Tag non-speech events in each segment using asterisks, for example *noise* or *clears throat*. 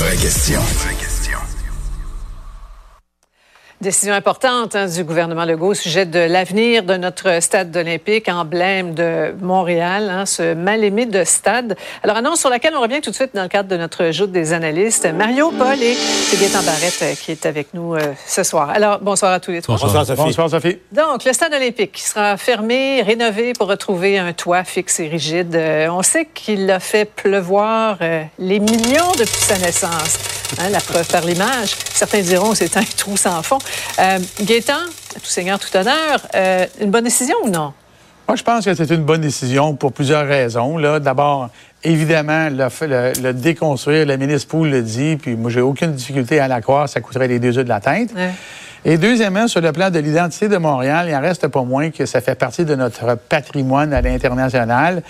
vraies questions. Décision importante hein, du gouvernement Legault au sujet de l'avenir de notre stade olympique, emblème de Montréal, hein, ce mal-aimé de stade. Alors, annonce sur laquelle on revient tout de suite dans le cadre de notre joute des analystes. Mario Paul et Gaëtan Barrette euh, qui est avec nous euh, ce soir. Alors, bonsoir à tous les trois. Bonsoir, Sophie. Bonsoir, Sophie. Donc, le stade olympique sera fermé, rénové pour retrouver un toit fixe et rigide. Euh, on sait qu'il a fait pleuvoir les millions depuis sa naissance. Hein, la preuve par l'image. Certains diront c'est un trou sans fond. Euh, Gaétan, tout seigneur, tout honneur, euh, une bonne décision ou non? Moi, je pense que c'est une bonne décision pour plusieurs raisons. D'abord, évidemment, le, déconstruire, le ministre Poul le dit, puis moi, j'ai aucune difficulté à la croire, ça coûterait les deux yeux de la tête. Et deuxièmement, sur le plan de l'identité de Montréal, il en reste pas moins que ça fait partie de notre patrimoine à l'international.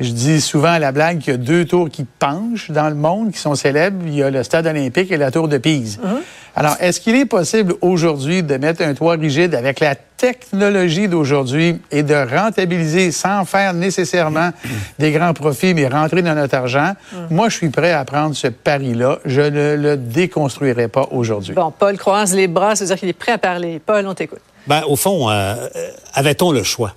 Je dis souvent à la blague qu'il y a deux tours qui penchent dans le monde, qui sont célèbres. Il y a le Stade olympique et la tour de Pise. Uh-huh. Alors, est-ce qu'il est possible aujourd'hui de mettre un toit rigide avec la technologie d'aujourd'hui et de rentabiliser sans faire nécessairement *clears throat* des grands profits, mais rentrer dans notre argent? Uh-huh. Moi, je suis prêt à prendre ce pari-là. Je ne le déconstruirai pas aujourd'hui. Bon, Paul croise les bras, c'est-à-dire qu'il est prêt à parler. Paul, on t'écoute. Ben, au fond, euh, avait-on le choix?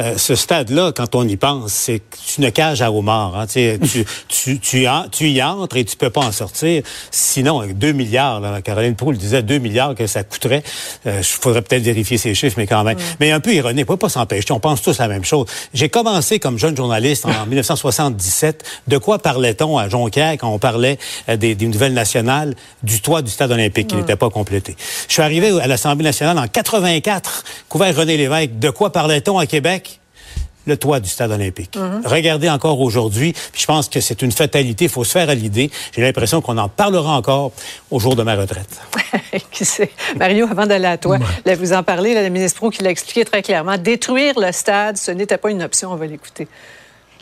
Euh, ce stade-là, quand on y pense, c'est une cage à homards. Hein. tu, *laughs* tu, tu, tu, y entres et tu peux pas en sortir. Sinon, avec 2 milliards, là, Caroline Poul disait 2 milliards que ça coûterait. Il euh, faudrait peut-être vérifier ces chiffres, mais quand même. Mais un peu ironique, on peut pas s'empêcher. On pense tous la même chose. J'ai commencé comme jeune journaliste en *laughs* 1977. De quoi parlait-on à Jonquière quand on parlait euh, des, des, nouvelles nationales du toit du stade olympique qui n'était pas complété? Je suis arrivé à l'Assemblée nationale en 84, couvert René Lévesque. De quoi parlait-on à Québec? le toit du stade olympique. Mhm. Regardez encore aujourd'hui, je pense que c'est une fatalité, il faut se faire à l'idée. J'ai l'impression qu'on en parlera encore au jour de ma retraite. *laughs* qui sait? Mario, avant d'aller à toi, vous en parlez, le ministre Pro qui l'a expliqué très clairement, détruire le stade, ce n'était pas une option, on va l'écouter.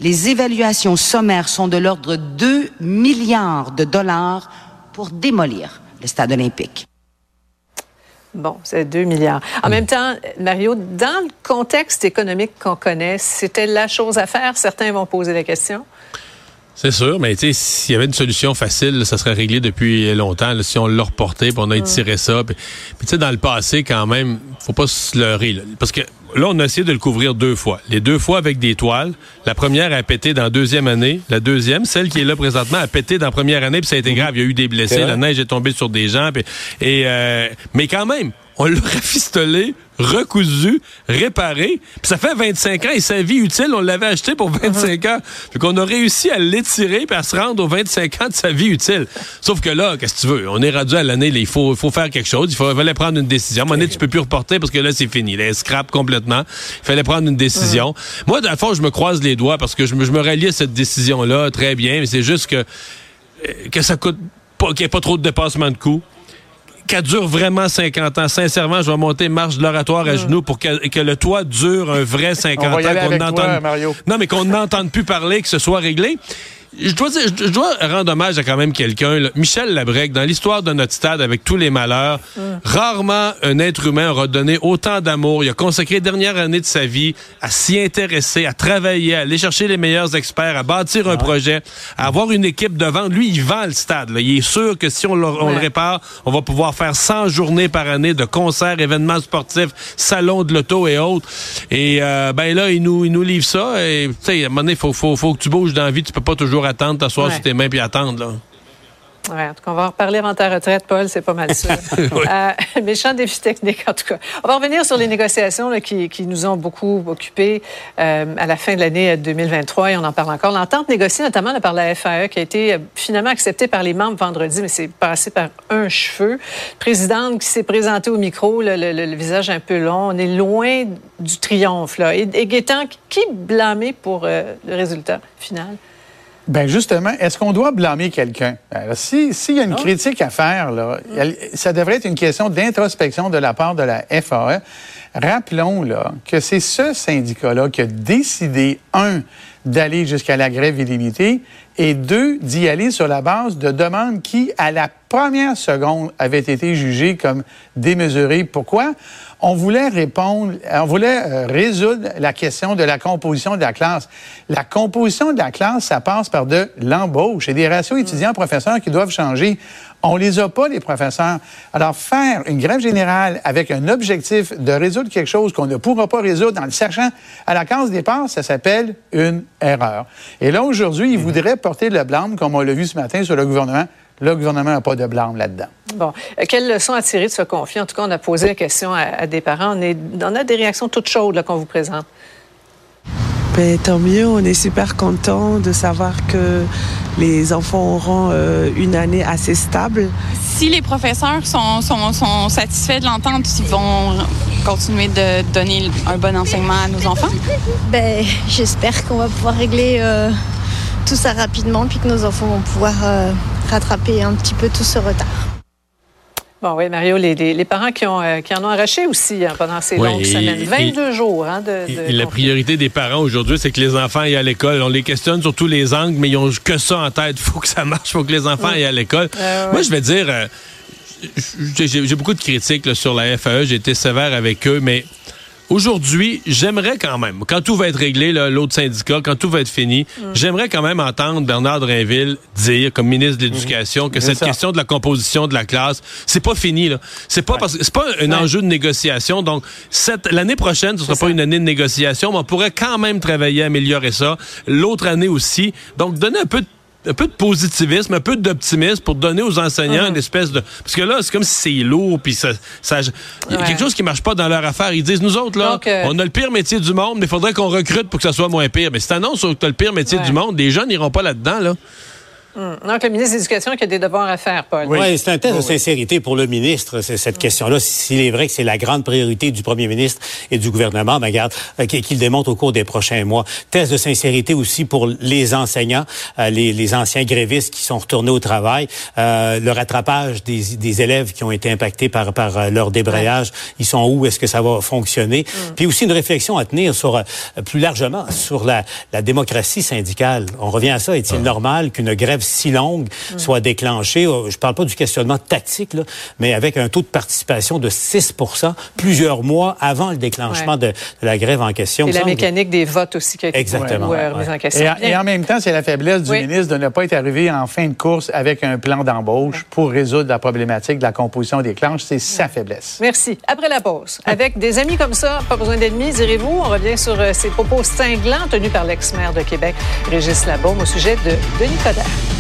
Les évaluations sommaires sont de l'ordre de 2 milliards de dollars pour démolir le stade olympique. Bon, c'est 2 milliards. En même temps, Mario, dans le contexte économique qu'on connaît, c'était la chose à faire. Certains vont poser la question. C'est sûr, mais tu sais, s'il y avait une solution facile, ça serait réglé depuis longtemps. si on l'a reporté, puis on a étiré ça. Puis, tu sais, dans le passé, quand même, faut pas se leurrer. parce que là, on a essayé de le couvrir deux fois. Les deux fois avec des toiles. La première a pété dans la deuxième année. La deuxième, celle qui est là présentement, a pété dans la première année, puis ça a été grave. Il y a eu des blessés, la neige est tombée sur des gens. et, euh, mais quand même, on l'a *laughs* rafistolé, recousu, réparé. Puis ça fait 25 ans et sa vie utile, on l'avait acheté pour 25 ans. Puis qu'on a réussi à l'étirer puis à se rendre aux 25 ans de sa vie utile. Sauf que là, qu'est-ce que tu veux? On est rendu à l'année, il faut, faut faire quelque chose. Il fallait prendre une décision. À un moment donné, tu peux plus reporter parce que là, c'est fini. Là, scrap complètement. Il fallait prendre une décision. Moi, dans le fond, je me croise les doigts parce que je me, je me rallie à cette décision-là très bien. Mais c'est juste que, que ça coûte pas, qu'il n'y ait pas trop de dépassement de coûts qu'elle dure vraiment 50 ans. Sincèrement, je vais monter marche de l'oratoire à genoux pour que, que, le toit dure un vrai 50 ans. Qu'on n'entende Non, mais qu'on n'entende plus parler, que ce soit réglé je dois, dire, je dois rendre hommage à quand même quelqu'un. Michel Labrec, dans l'histoire de notre stade, avec tous les malheurs, rarement un être humain aura donné autant d'amour. Il a consacré les dernières années de sa vie à s'y intéresser, à travailler, à aller chercher les meilleurs experts, à bâtir un projet, à avoir une équipe devant. Lui, il vend le stade. Il est sûr que si on le, on le, répare, on va pouvoir faire 100 journées par année de concerts, événements sportifs, salons de l'auto et autres. Et euh, ben là, il nous, il nous livre ça. Et tu sais, à un moment donné, faut, faut, faut que tu bouges dans la vie. Tu peux pas toujours attendre, t'asseoir sur tes mains puis attendre, là. Oui, en tout cas, on va en reparler avant ta retraite, Paul, c'est pas mal sûr. *laughs* euh, méchant défi technique, en tout cas. On va revenir sur les négociations qui, qui, nous ont beaucoup occupés euh, à la fin de l'année 2023 et on en parle encore. L'entente négociée notamment par la FAE qui a été euh, finalement acceptée par les membres vendredi, mais c'est passé par un cheveu. Présidente qui s'est présentée au micro, le, le, visage un peu long. On est loin du triomphe. Là. Et, et Gaétan, qui blâmé pour euh, le résultat final? Ben justement, est-ce qu'on doit blâmer quelqu'un? S'il y a une ah. critique à faire, là, ça devrait être une question d'introspection de la part de la FAE. Rappelons là, que c'est ce syndicat-là qui a décidé, un, d'aller jusqu'à la grève illimitée, et deux, d'y aller sur la base de demandes qui, à la première seconde, avaient été jugées comme démesurées. Pourquoi? On voulait répondre, on voulait euh, résoudre la question de la composition de la classe. La composition de la classe, ça passe par de l'embauche et des ratios étudiants-professeurs qui doivent changer. On les a pas, les professeurs. Alors, faire une grève générale avec un objectif de résoudre quelque chose qu'on ne pourra pas résoudre en le sachant à la case départ, ça s'appelle une erreur. Et là, aujourd'hui, ils mhm. voudraient porter le blâme, comme on l'a vu ce matin sur le gouvernement. Le gouvernement n'a pas de blâme là-dedans. Bon. Euh, quelle leçon à tirer de ce conflit? En tout cas, on a posé la question à, des parents. On, est, on a des réactions toutes chaudes qu'on vous présente. Ben, tant mieux, on est super content de savoir que les enfants auront euh, une année assez stable. Si les professeurs sont, sont, satisfaits de l'entente, ils vont continuer de donner un bon enseignement à nos enfants? Ben, j'espère qu'on va pouvoir régler euh, tout ça rapidement, puis que nos enfants vont pouvoir euh, rattraper un petit peu tout ce retard. Bon, oui, Mario, les, parents qui, ont, euh, qui en ont arraché aussi hein, pendant ces longues semaines. 22 jours hein, de, La priorité des parents aujourd'hui, c'est que les enfants aillent à l'école. On les questionne sur tous les angles, mais ils n'ont que ça en tête. Il *laughs* faut que ça marche, il faut que les enfants aillent à l'école. Moi, je vais dire, euh, j'ai beaucoup de critiques sur la FAE. J'ai été sévère avec eux, mais Aujourd'hui, j'aimerais quand même, quand tout va être réglé, l'autre syndicat, quand tout va être fini, mm. j'aimerais quand même entendre Bernard Drinville dire, comme ministre de l'Éducation, que cette question de la composition de la classe, c'est pas fini. Là. C'est pas parce c'est pas un enjeu de négociation. Donc, l'année prochaine, ce sera pas une année de négociation, mais on pourrait quand même travailler à améliorer ça. L'autre année aussi. Donc, donner un peu de un peu de positivisme, un peu d'optimisme pour donner aux enseignants une espèce de... Parce que là, c'est comme si c'est lourd, puis ça... ça y a quelque chose qui marche pas dans leur affaire. Ils disent, nous autres, là, euh, on a le pire métier du monde, mais il faudrait qu'on recrute pour que ça soit moins pire. Mais si t'annonces que tu as le pire métier du monde, les gens n'iront pas là-dedans, là. Hum. Donc, le ministre de l'Éducation qui a des devoirs à faire, Paul. Oui, c'est un test de sincérité pour le ministre, cette question-là. S'il est vrai que c'est la grande priorité du premier ministre et du gouvernement, ben, regarde, euh, qu'il démontre au cours des prochains mois. Test de sincérité aussi pour les enseignants, euh, les, les, anciens grévistes qui sont retournés au travail, euh, le rattrapage des, des, élèves qui ont été impactés par, par leur débrayage. Ils sont où? Est-ce que ça va fonctionner? Hum. Puis aussi une réflexion à tenir sur, plus largement, sur la, la démocratie syndicale. On revient à ça. Est-il ah. normal qu'une grève si longue soit déclenchée. Euh, je parle pas du questionnement tactique, là, mais avec un taux de participation de 6% plusieurs mois avant le déclenchement de, la grève en question. Et la mécanique des votes aussi qui a été Exactement. en question. Et, en même temps, c'est la faiblesse du ministre de ne pas être arrivé en fin de course avec un plan d'embauche pour résoudre la problématique de la composition des clanches. C'est sa faiblesse. Merci. Après la pause, avec des amis comme ça, pas besoin d'ennemis, direz-vous, on revient sur euh, ces propos cinglants tenus par l'ex-maire de Québec, Régis Labaume, au sujet de Denis Coderre.